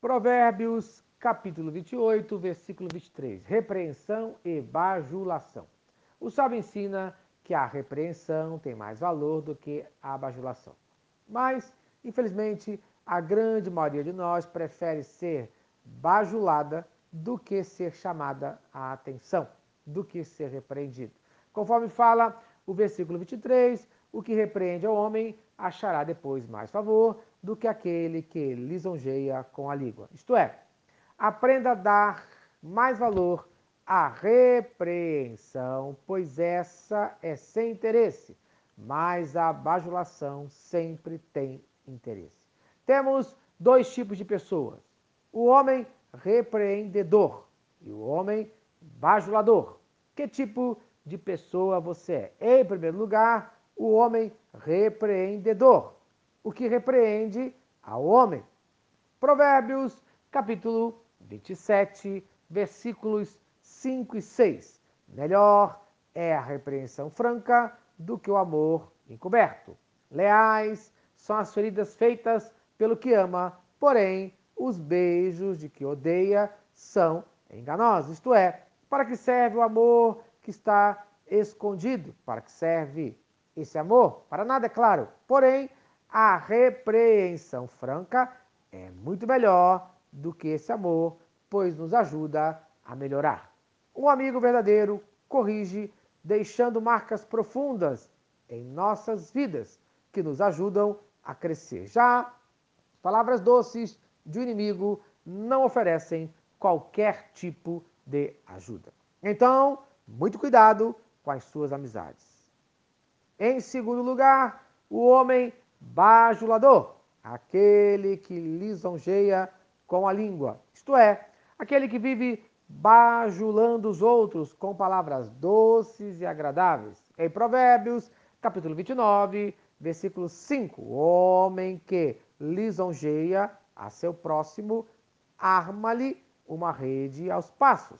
Provérbios, capítulo 28, versículo 23. Repreensão e bajulação. O sábio ensina que a repreensão tem mais valor do que a bajulação. Mas, infelizmente, a grande maioria de nós prefere ser bajulada do que ser chamada a atenção, do que ser repreendido. Conforme fala o versículo 23, o que repreende ao homem achará depois mais favor do que aquele que lisonjeia com a língua. Isto é, aprenda a dar mais valor à repreensão, pois essa é sem interesse, mas a bajulação sempre tem interesse. Temos dois tipos de pessoas: o homem repreendedor e o homem bajulador. Que tipo de pessoa você é? Em primeiro lugar, o homem repreendedor, o que repreende ao homem. Provérbios, capítulo 27, versículos 5 e 6. Melhor é a repreensão franca do que o amor encoberto. Leais são as feridas feitas pelo que ama, porém, os beijos de que odeia são enganosos. Isto é, para que serve o amor que está escondido? Para que serve esse amor? Para nada, é claro. Porém, a repreensão franca é muito melhor do que esse amor, pois nos ajuda a melhorar. Um amigo verdadeiro corrige, deixando marcas profundas em nossas vidas que nos ajudam a crescer. Já palavras doces de um inimigo não oferecem qualquer tipo de ajuda. Então, muito cuidado com as suas amizades. Em segundo lugar, o homem bajulador, aquele que lisonjeia com a língua, isto é, aquele que vive bajulando os outros com palavras doces e agradáveis. Em Provérbios, capítulo 29, versículo 5, o homem que lisonjeia a seu próximo, arma-lhe uma rede aos passos.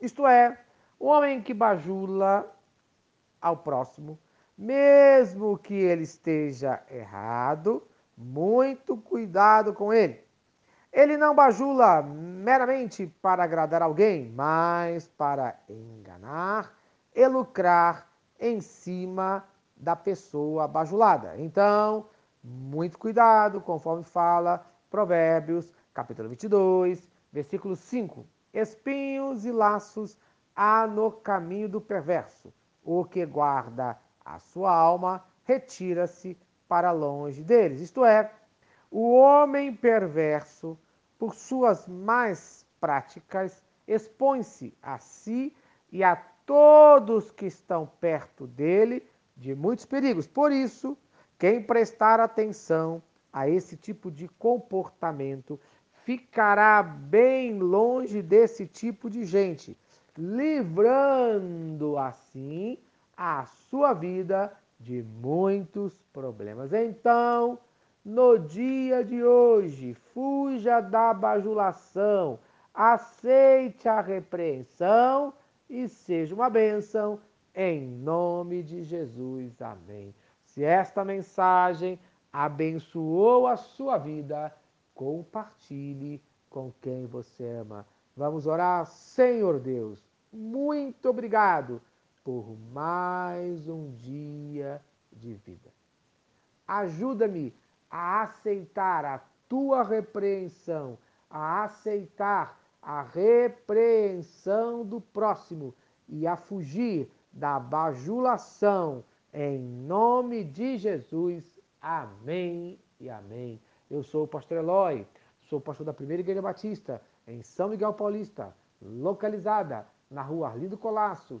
Isto é, o homem que bajula ao próximo, mesmo que ele esteja errado, muito cuidado com ele. Ele não bajula meramente para agradar alguém, mas para enganar e lucrar em cima da pessoa bajulada. Então, muito cuidado, conforme fala Provérbios, capítulo 22, versículo 5. Espinhos e laços há no caminho do perverso. O que guarda a sua alma retira-se para longe deles. Isto é, o homem perverso, por suas más práticas, expõe-se a si e a todos que estão perto dele de muitos perigos. Por isso, quem prestar atenção a esse tipo de comportamento ficará bem longe desse tipo de gente, livrando assim a sua vida de muitos problemas. Então, no dia de hoje, fuja da bajulação, aceite a repreensão e seja uma bênção em nome de Jesus. Amém. Se esta mensagem abençoou a sua vida, compartilhe com quem você ama. Vamos orar, Senhor Deus. Muito obrigado por mais um dia de vida. Ajuda-me a aceitar a tua repreensão, a aceitar a repreensão do próximo e a fugir da bajulação. Em nome de Jesus. Amém e amém. Eu sou o pastor Eloy, sou pastor da Primeira Igreja Batista, em São Miguel Paulista, localizada na rua Arlindo Colasso,